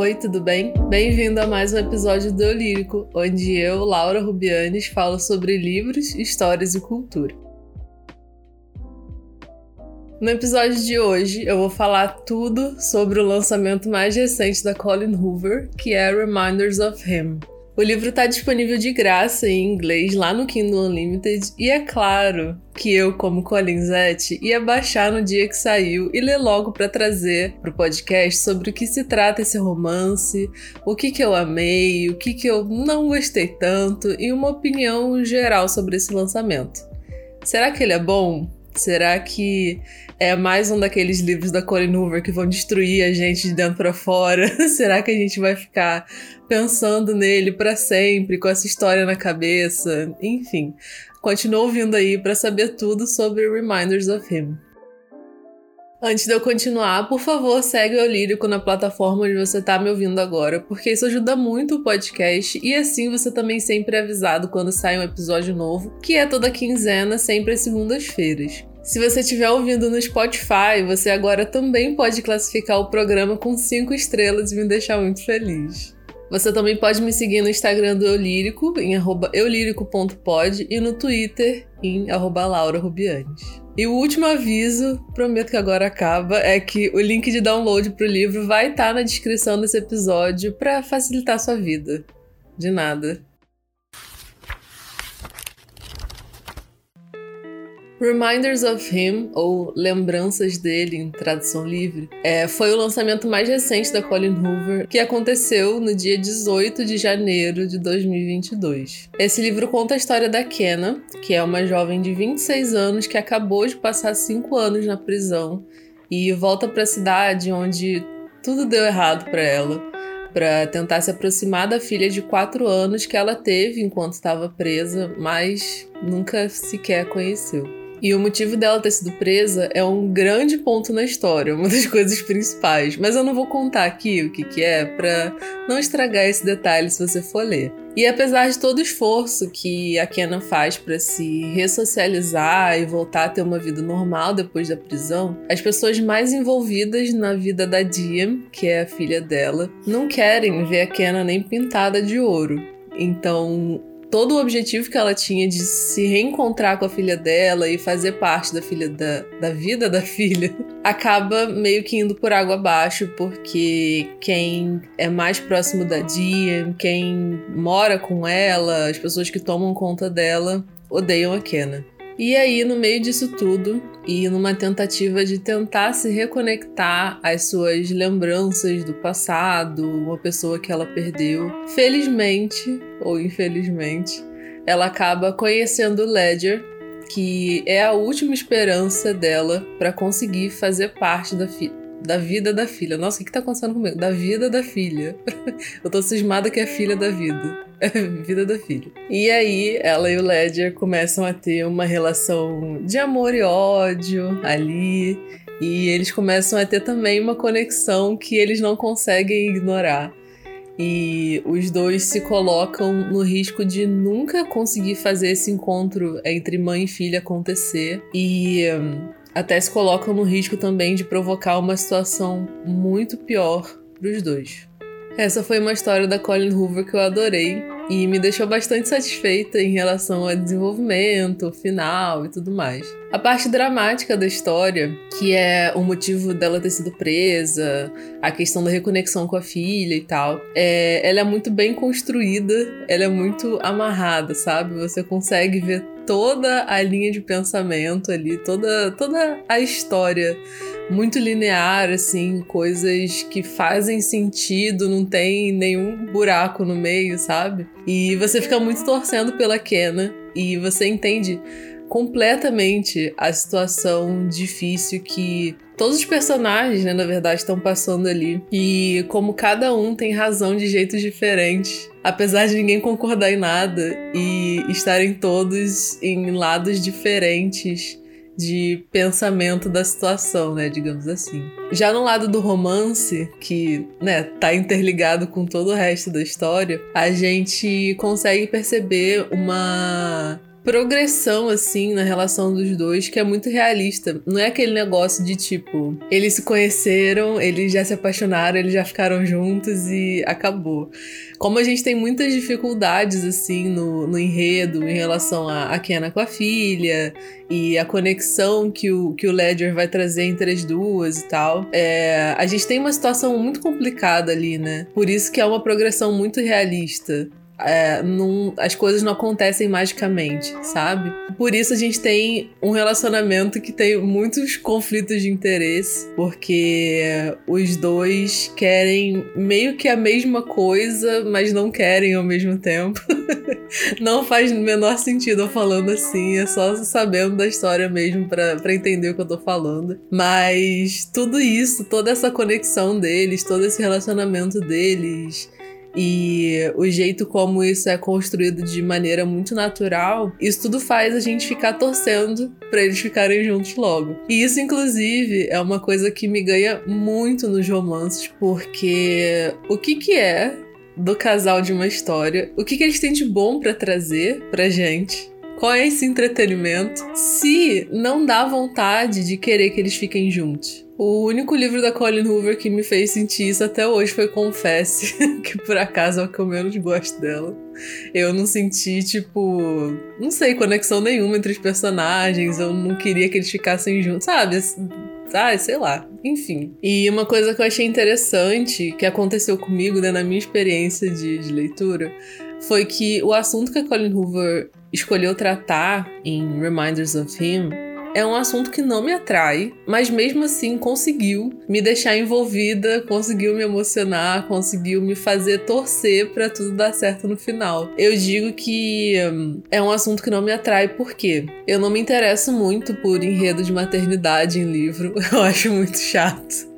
Oi, tudo bem? Bem-vindo a mais um episódio do Eu Lírico, onde eu, Laura Rubianes, falo sobre livros, histórias e cultura. No episódio de hoje, eu vou falar tudo sobre o lançamento mais recente da Colin Hoover, que é Reminders of Him. O livro está disponível de graça em inglês lá no Kindle Unlimited e é claro que eu, como Colinzete, ia baixar no dia que saiu e ler logo para trazer para o podcast sobre o que se trata esse romance, o que, que eu amei, o que, que eu não gostei tanto e uma opinião geral sobre esse lançamento. Será que ele é bom? Será que é mais um daqueles livros da Colin Hoover que vão destruir a gente de dentro para fora? Será que a gente vai ficar pensando nele para sempre, com essa história na cabeça? Enfim, continua ouvindo aí para saber tudo sobre Reminders of Him. Antes de eu continuar, por favor, segue o Lírico na plataforma onde você está me ouvindo agora, porque isso ajuda muito o podcast e assim você também sempre é avisado quando sai um episódio novo, que é toda quinzena, sempre às segundas-feiras. Se você estiver ouvindo no Spotify, você agora também pode classificar o programa com 5 estrelas e me deixar muito feliz. Você também pode me seguir no Instagram do Eulírico, em eulírico.pod, e no Twitter, em laurarubianes. E o último aviso, prometo que agora acaba, é que o link de download para o livro vai estar tá na descrição desse episódio para facilitar sua vida. De nada. Reminders of Him, ou Lembranças dele em tradução livre, é, foi o lançamento mais recente da Colin Hoover, que aconteceu no dia 18 de janeiro de 2022. Esse livro conta a história da Kenna, que é uma jovem de 26 anos que acabou de passar 5 anos na prisão e volta para a cidade onde tudo deu errado para ela para tentar se aproximar da filha de 4 anos que ela teve enquanto estava presa, mas nunca sequer conheceu. E o motivo dela ter sido presa é um grande ponto na história, uma das coisas principais. Mas eu não vou contar aqui o que, que é para não estragar esse detalhe se você for ler. E apesar de todo o esforço que a Kenna faz para se ressocializar e voltar a ter uma vida normal depois da prisão, as pessoas mais envolvidas na vida da Diem, que é a filha dela, não querem ver a Kenna nem pintada de ouro. Então, todo o objetivo que ela tinha de se reencontrar com a filha dela e fazer parte da filha da, da vida da filha acaba meio que indo por água abaixo porque quem é mais próximo da Dia, quem mora com ela, as pessoas que tomam conta dela odeiam a Kenna. E aí, no meio disso tudo, e numa tentativa de tentar se reconectar às suas lembranças do passado, uma pessoa que ela perdeu, felizmente ou infelizmente, ela acaba conhecendo Ledger, que é a última esperança dela para conseguir fazer parte da, da vida da filha. Nossa, o que, que tá acontecendo comigo? Da vida da filha. Eu tô cismada que é filha da vida. É vida da filha. E aí, ela e o Ledger começam a ter uma relação de amor e ódio ali. E eles começam a ter também uma conexão que eles não conseguem ignorar. E os dois se colocam no risco de nunca conseguir fazer esse encontro entre mãe e filha acontecer. E hum, até se colocam no risco também de provocar uma situação muito pior para os dois. Essa foi uma história da Colin Hoover que eu adorei e me deixou bastante satisfeita em relação ao desenvolvimento, final e tudo mais. A parte dramática da história, que é o motivo dela ter sido presa, a questão da reconexão com a filha e tal, é, ela é muito bem construída, ela é muito amarrada, sabe? Você consegue ver toda a linha de pensamento ali, toda, toda a história muito linear, assim, coisas que fazem sentido, não tem nenhum buraco no meio, sabe? E você fica muito torcendo pela Kena e você entende completamente a situação difícil que todos os personagens, né, na verdade, estão passando ali. E como cada um tem razão de jeitos diferentes, apesar de ninguém concordar em nada e estarem todos em lados diferentes de pensamento da situação, né, digamos assim. Já no lado do romance, que, né, tá interligado com todo o resto da história, a gente consegue perceber uma progressão, assim, na relação dos dois que é muito realista. Não é aquele negócio de tipo, eles se conheceram, eles já se apaixonaram, eles já ficaram juntos e acabou. Como a gente tem muitas dificuldades, assim, no, no enredo em relação a, a Kenna com a filha e a conexão que o, que o Ledger vai trazer entre as duas e tal, é, a gente tem uma situação muito complicada ali, né? Por isso que é uma progressão muito realista é, as coisas não acontecem magicamente, sabe? Por isso a gente tem um relacionamento que tem muitos conflitos de interesse, porque os dois querem meio que a mesma coisa, mas não querem ao mesmo tempo. não faz o menor sentido eu falando assim, é só sabendo da história mesmo para entender o que eu tô falando. Mas tudo isso, toda essa conexão deles, todo esse relacionamento deles e o jeito como isso é construído de maneira muito natural, isso tudo faz a gente ficar torcendo para eles ficarem juntos logo. E isso, inclusive, é uma coisa que me ganha muito nos romances, porque o que que é do casal de uma história? O que que eles têm de bom para trazer pra gente? Qual é esse entretenimento? Se não dá vontade de querer que eles fiquem juntos. O único livro da Colin Hoover que me fez sentir isso até hoje foi Confesse, que por acaso é o que eu menos gosto dela. Eu não senti, tipo, não sei, conexão nenhuma entre os personagens, eu não queria que eles ficassem juntos, sabe? Ah, sei lá. Enfim. E uma coisa que eu achei interessante, que aconteceu comigo, né, na minha experiência de, de leitura, foi que o assunto que a Colin Hoover escolheu tratar em Reminders of Him é um assunto que não me atrai, mas mesmo assim conseguiu me deixar envolvida, conseguiu me emocionar, conseguiu me fazer torcer para tudo dar certo no final. Eu digo que hum, é um assunto que não me atrai porque eu não me interesso muito por enredo de maternidade em livro, eu acho muito chato.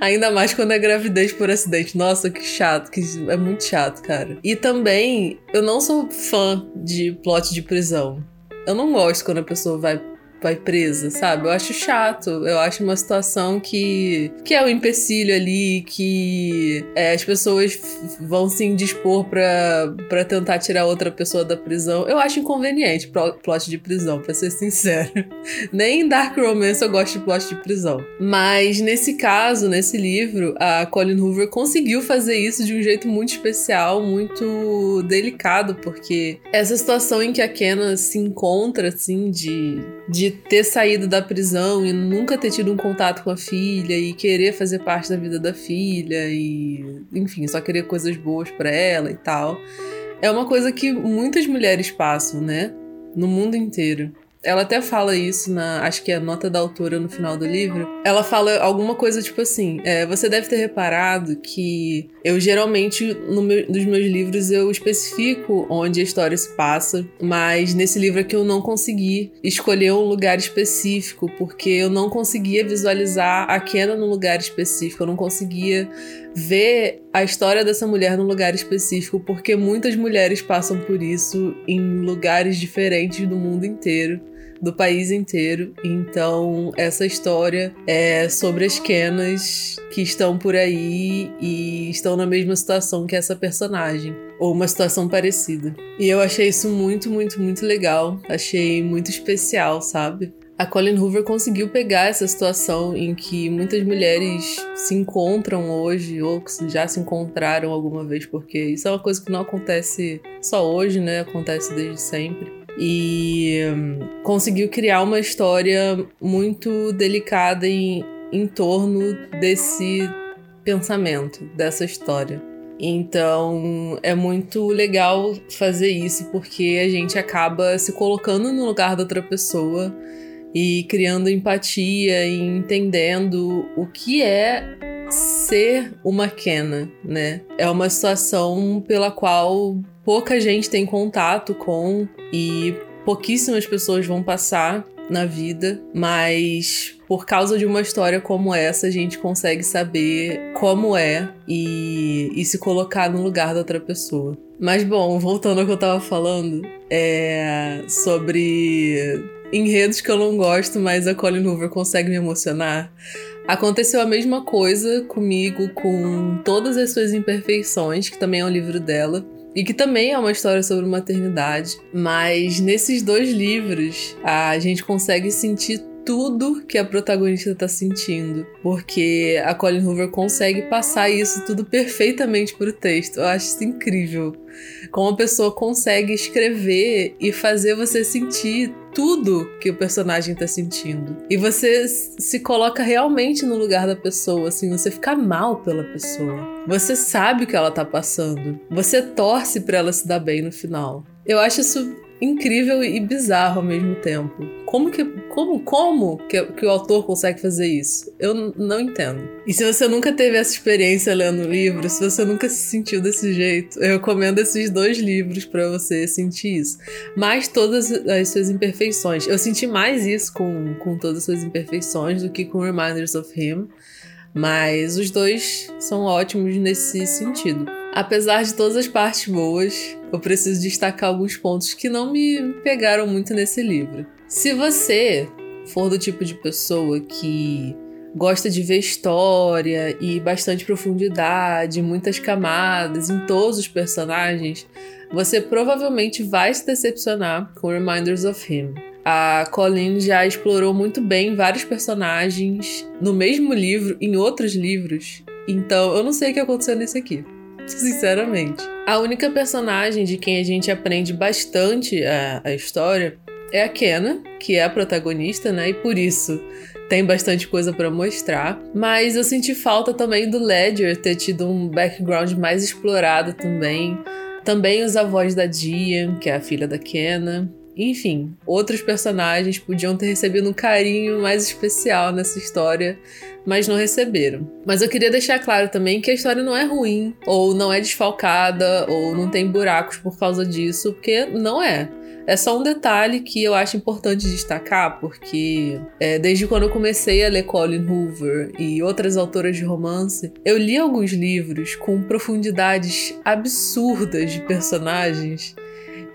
Ainda mais quando é gravidez por acidente. Nossa, que chato, que é muito chato, cara. E também, eu não sou fã de plot de prisão. Eu não gosto quando a pessoa vai vai presa, sabe? Eu acho chato. Eu acho uma situação que, que é um empecilho ali, que é, as pessoas vão se indispor pra, pra tentar tirar outra pessoa da prisão. Eu acho inconveniente plot de prisão, pra ser sincero. Nem em Dark Romance eu gosto de plot de prisão. Mas nesse caso, nesse livro, a Colin Hoover conseguiu fazer isso de um jeito muito especial, muito delicado, porque essa situação em que a Kenna se encontra, assim, de, de ter saído da prisão e nunca ter tido um contato com a filha e querer fazer parte da vida da filha e, enfim, só querer coisas boas para ela e tal. É uma coisa que muitas mulheres passam, né? No mundo inteiro. Ela até fala isso na. Acho que é a nota da autora no final do livro. Ela fala alguma coisa tipo assim: é, você deve ter reparado que eu geralmente, no meu, nos meus livros, eu especifico onde a história se passa, mas nesse livro aqui eu não consegui escolher um lugar específico, porque eu não conseguia visualizar a Kenna num lugar específico, eu não conseguia ver a história dessa mulher num lugar específico, porque muitas mulheres passam por isso em lugares diferentes do mundo inteiro do país inteiro. Então, essa história é sobre as Kenas que estão por aí e estão na mesma situação que essa personagem, ou uma situação parecida. E eu achei isso muito, muito, muito legal. Achei muito especial, sabe? A Colin Hoover conseguiu pegar essa situação em que muitas mulheres se encontram hoje ou já se encontraram alguma vez, porque isso é uma coisa que não acontece só hoje, né? Acontece desde sempre e conseguiu criar uma história muito delicada em, em torno desse pensamento, dessa história. Então é muito legal fazer isso porque a gente acaba se colocando no lugar da outra pessoa e criando empatia e entendendo o que é ser uma Kena, né? É uma situação pela qual pouca gente tem contato com e pouquíssimas pessoas vão passar na vida, mas por causa de uma história como essa, a gente consegue saber como é e, e se colocar no lugar da outra pessoa. Mas bom, voltando ao que eu tava falando, é sobre enredos que eu não gosto, mas a Colin Hoover consegue me emocionar. Aconteceu a mesma coisa comigo com Todas as Suas Imperfeições, que também é um livro dela e que também é uma história sobre maternidade. Mas nesses dois livros a gente consegue sentir tudo que a protagonista tá sentindo, porque a Colin Hoover consegue passar isso tudo perfeitamente pro texto. Eu acho isso incrível. Como a pessoa consegue escrever e fazer você sentir tudo que o personagem tá sentindo. E você se coloca realmente no lugar da pessoa, assim, você fica mal pela pessoa. Você sabe o que ela tá passando. Você torce para ela se dar bem no final. Eu acho isso incrível e bizarro ao mesmo tempo. Como que, como, como que, que o autor consegue fazer isso? Eu não entendo. E se você nunca teve essa experiência lendo o livro, se você nunca se sentiu desse jeito, eu recomendo esses dois livros para você sentir isso. Mas todas as suas imperfeições. Eu senti mais isso com, com todas as suas imperfeições do que com Reminders of Him. Mas os dois são ótimos nesse sentido. Apesar de todas as partes boas, eu preciso destacar alguns pontos que não me pegaram muito nesse livro. Se você for do tipo de pessoa que gosta de ver história e bastante profundidade, muitas camadas em todos os personagens, você provavelmente vai se decepcionar com Reminders of Him. A Colleen já explorou muito bem vários personagens no mesmo livro, em outros livros. Então, eu não sei o que aconteceu nesse aqui. Sinceramente. A única personagem de quem a gente aprende bastante a, a história é a Kenna, que é a protagonista, né? E por isso tem bastante coisa para mostrar. Mas eu senti falta também do Ledger ter tido um background mais explorado também. Também os avós da Dian, que é a filha da Kenna. Enfim, outros personagens podiam ter recebido um carinho mais especial nessa história, mas não receberam. Mas eu queria deixar claro também que a história não é ruim, ou não é desfalcada, ou não tem buracos por causa disso, porque não é. É só um detalhe que eu acho importante destacar, porque é, desde quando eu comecei a ler Colin Hoover e outras autoras de romance, eu li alguns livros com profundidades absurdas de personagens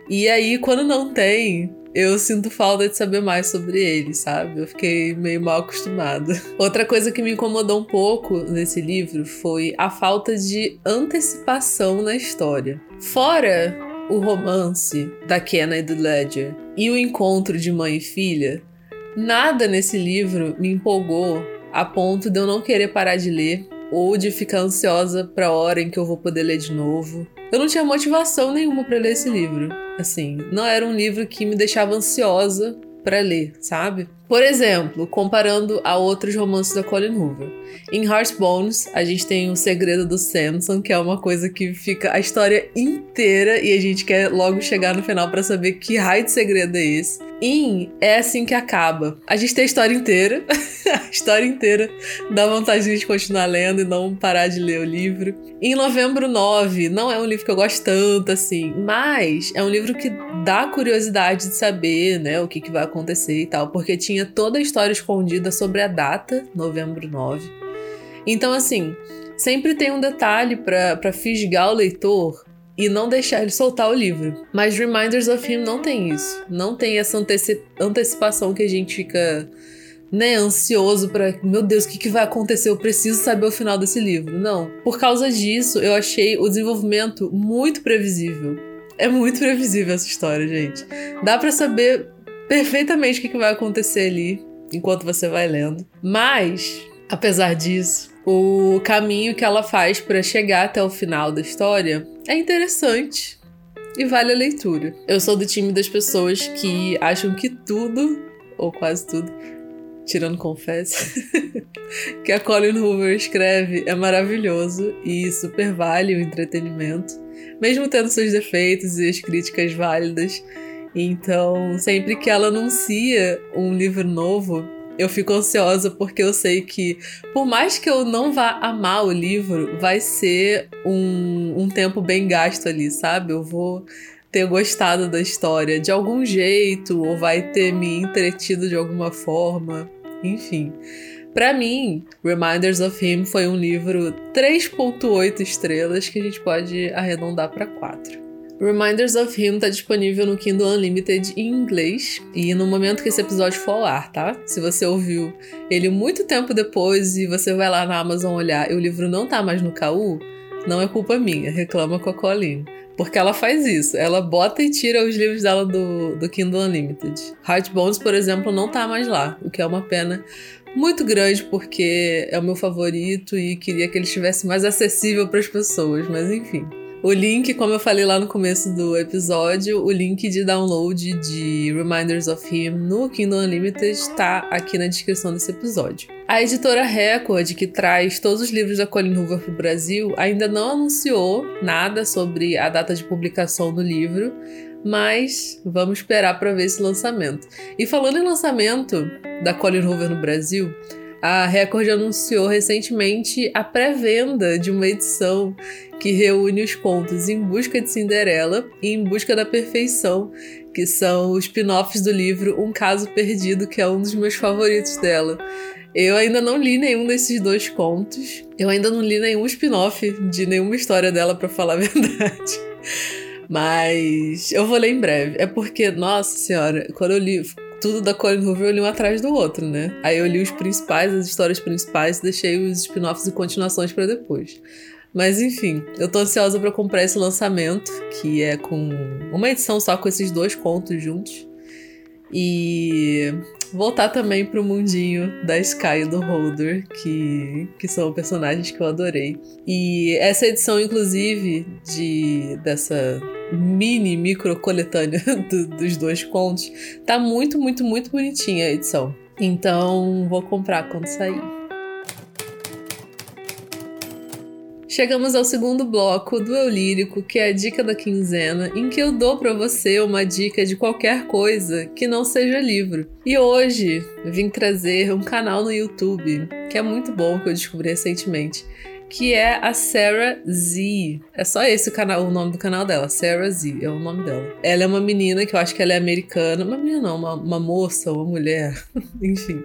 e aí, quando não tem, eu sinto falta de saber mais sobre ele, sabe? Eu fiquei meio mal acostumada. Outra coisa que me incomodou um pouco nesse livro foi a falta de antecipação na história. Fora o romance da Kenna e do Ledger e o encontro de mãe e filha, nada nesse livro me empolgou a ponto de eu não querer parar de ler ou de ficar ansiosa para a hora em que eu vou poder ler de novo. Eu não tinha motivação nenhuma para ler esse livro. Assim, não era um livro que me deixava ansiosa para ler, sabe? Por exemplo, comparando a outros romances da Colin Hoover. Em Heartbones, a gente tem o segredo do Samson, que é uma coisa que fica a história inteira e a gente quer logo chegar no final para saber que raio de segredo é esse. Em é assim que acaba. A gente tem a história inteira, a história inteira dá vontade de continuar lendo e não parar de ler o livro. Em Novembro 9, não é um livro que eu gosto tanto assim, mas é um livro que dá curiosidade de saber, né, o que, que vai acontecer e tal, porque tinha tinha toda a história escondida sobre a data, novembro 9. Então, assim, sempre tem um detalhe para fisgar o leitor e não deixar ele soltar o livro. Mas Reminders of Him não tem isso. Não tem essa anteci antecipação que a gente fica né, ansioso para, meu Deus, o que, que vai acontecer? Eu preciso saber o final desse livro. Não. Por causa disso, eu achei o desenvolvimento muito previsível. É muito previsível essa história, gente. Dá para saber perfeitamente o que vai acontecer ali enquanto você vai lendo. Mas, apesar disso, o caminho que ela faz para chegar até o final da história é interessante e vale a leitura. Eu sou do time das pessoas que acham que tudo, ou quase tudo, tirando confesso, que a Colin Hoover escreve é maravilhoso e super vale o entretenimento, mesmo tendo seus defeitos e as críticas válidas. Então, sempre que ela anuncia um livro novo, eu fico ansiosa porque eu sei que, por mais que eu não vá amar o livro, vai ser um, um tempo bem gasto ali, sabe? Eu vou ter gostado da história de algum jeito, ou vai ter me entretido de alguma forma, enfim. Para mim, Reminders of Him foi um livro 3.8 estrelas que a gente pode arredondar para 4. Reminders of Him tá disponível no Kindle Unlimited em inglês e no momento que esse episódio for ao ar, tá? Se você ouviu ele muito tempo depois e você vai lá na Amazon olhar e o livro não tá mais no KU, não é culpa minha, reclama com a Colleen. Porque ela faz isso. Ela bota e tira os livros dela do, do Kindle Unlimited. Heart Bones, por exemplo, não tá mais lá, o que é uma pena muito grande porque é o meu favorito e queria que ele estivesse mais acessível para as pessoas, mas enfim. O link, como eu falei lá no começo do episódio, o link de download de Reminders of Him no Kindle Unlimited está aqui na descrição desse episódio. A editora Record, que traz todos os livros da Colin Hoover para o Brasil, ainda não anunciou nada sobre a data de publicação do livro, mas vamos esperar para ver esse lançamento. E falando em lançamento da Colin Hoover no Brasil, a Record anunciou recentemente a pré-venda de uma edição que reúne os contos Em Busca de Cinderela e Em Busca da Perfeição, que são os spin-offs do livro Um Caso Perdido, que é um dos meus favoritos dela. Eu ainda não li nenhum desses dois contos. Eu ainda não li nenhum spin-off de nenhuma história dela, para falar a verdade. Mas eu vou ler em breve. É porque, nossa senhora, quando eu li tudo da Colin Hoover, eu li um atrás do outro, né? Aí eu li os principais, as histórias principais, deixei os spin-offs e continuações para depois. Mas enfim, eu tô ansiosa para comprar esse lançamento, que é com uma edição só com esses dois contos juntos. E voltar também pro mundinho da Sky e do Holder, que, que são personagens que eu adorei. E essa edição, inclusive, de dessa mini micro coletânea do, dos dois contos, tá muito, muito, muito bonitinha a edição. Então vou comprar quando sair. Chegamos ao segundo bloco do Eu Lírico, que é a dica da quinzena, em que eu dou para você uma dica de qualquer coisa que não seja livro. E hoje vim trazer um canal no YouTube, que é muito bom, que eu descobri recentemente, que é a Sarah Z. É só esse o canal, o nome do canal dela, Sarah Z, é o nome dela. Ela é uma menina que eu acho que ela é americana, uma menina não, uma, uma moça, uma mulher, enfim.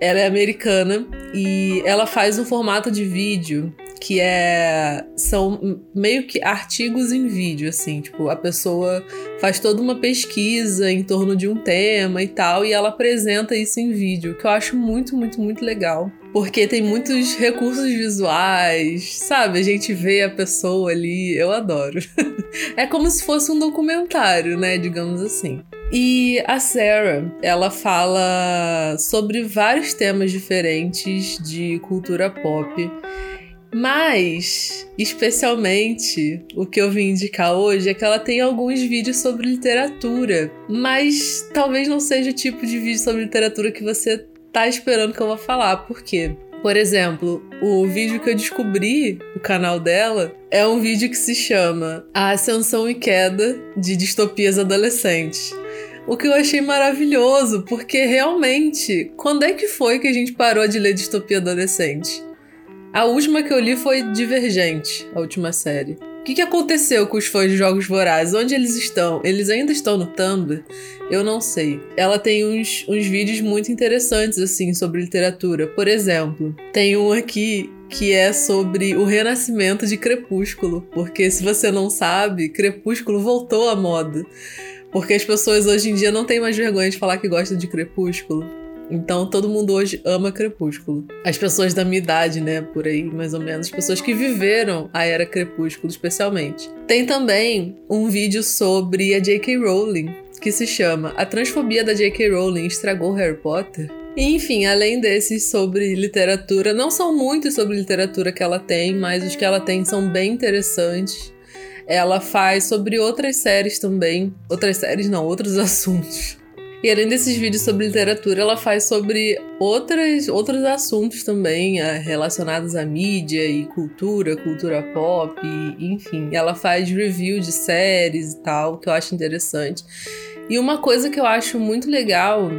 Ela é americana e ela faz um formato de vídeo que é são meio que artigos em vídeo, assim, tipo, a pessoa faz toda uma pesquisa em torno de um tema e tal, e ela apresenta isso em vídeo, que eu acho muito, muito, muito legal. Porque tem muitos recursos visuais, sabe? A gente vê a pessoa ali, eu adoro. é como se fosse um documentário, né? Digamos assim. E a Sarah, ela fala sobre vários temas diferentes de cultura pop. Mas, especialmente, o que eu vim indicar hoje é que ela tem alguns vídeos sobre literatura, mas talvez não seja o tipo de vídeo sobre literatura que você tá esperando que eu vou falar. Por quê? Por exemplo, o vídeo que eu descobri, o canal dela, é um vídeo que se chama A Ascensão e Queda de Distopias Adolescentes. O que eu achei maravilhoso, porque realmente, quando é que foi que a gente parou de ler distopia adolescente? A última que eu li foi Divergente, a última série. O que, que aconteceu com os fãs de Jogos Vorazes? Onde eles estão? Eles ainda estão no Tumblr? Eu não sei. Ela tem uns, uns vídeos muito interessantes, assim, sobre literatura. Por exemplo, tem um aqui que é sobre o renascimento de Crepúsculo. Porque se você não sabe, Crepúsculo voltou à moda. Porque as pessoas hoje em dia não têm mais vergonha de falar que gostam de Crepúsculo. Então todo mundo hoje ama Crepúsculo. As pessoas da minha idade, né, por aí, mais ou menos, pessoas que viveram a era Crepúsculo especialmente. Tem também um vídeo sobre a J.K. Rowling, que se chama A Transfobia da J.K. Rowling estragou Harry Potter. E, enfim, além desses sobre literatura, não são muitos sobre literatura que ela tem, mas os que ela tem são bem interessantes. Ela faz sobre outras séries também. Outras séries não, outros assuntos. E além desses vídeos sobre literatura, ela faz sobre outras, outros assuntos também eh, relacionados à mídia e cultura, cultura pop, enfim. Ela faz review de séries e tal, que eu acho interessante. E uma coisa que eu acho muito legal,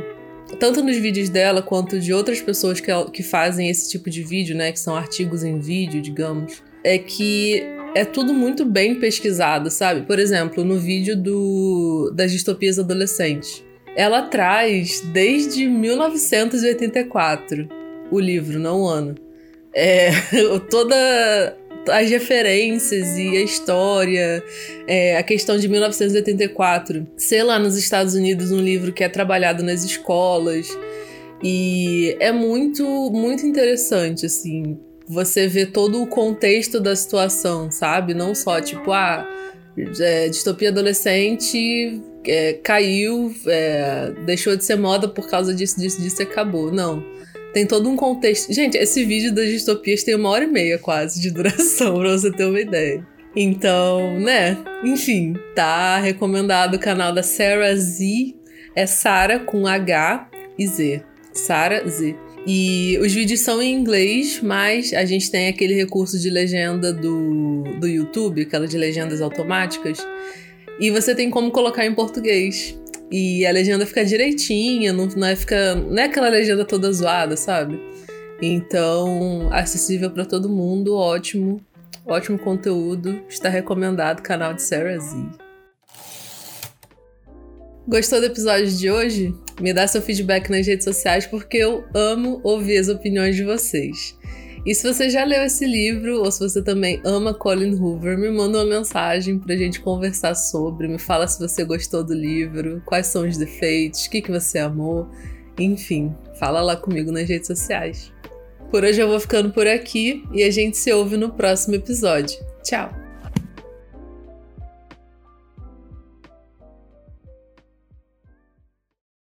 tanto nos vídeos dela quanto de outras pessoas que, que fazem esse tipo de vídeo, né, que são artigos em vídeo, digamos, é que é tudo muito bem pesquisado, sabe? Por exemplo, no vídeo do, das distopias adolescentes ela traz desde 1984 o livro, não o ano. É, toda as referências e a história, é, a questão de 1984, ser lá nos Estados Unidos um livro que é trabalhado nas escolas e é muito muito interessante assim você vê todo o contexto da situação, sabe? Não só tipo ah É, distopia adolescente é, caiu, é, deixou de ser moda por causa disso, disso, disso e acabou. Não. Tem todo um contexto. Gente, esse vídeo das distopias tem uma hora e meia quase de duração, pra você ter uma ideia. Então, né? Enfim, tá recomendado o canal da Sarah Z. É Sarah com H e Z. Sarah Z. E os vídeos são em inglês, mas a gente tem aquele recurso de legenda do, do YouTube, aquela de legendas automáticas. E você tem como colocar em português. E a legenda fica direitinha, não, não, é, fica, não é aquela legenda toda zoada, sabe? Então, acessível para todo mundo, ótimo. Ótimo conteúdo. Está recomendado o canal de Sarah Z. Gostou do episódio de hoje? Me dá seu feedback nas redes sociais porque eu amo ouvir as opiniões de vocês. E se você já leu esse livro, ou se você também ama Colin Hoover, me manda uma mensagem pra gente conversar sobre. Me fala se você gostou do livro, quais são os defeitos, o que, que você amou. Enfim, fala lá comigo nas redes sociais. Por hoje eu vou ficando por aqui e a gente se ouve no próximo episódio. Tchau!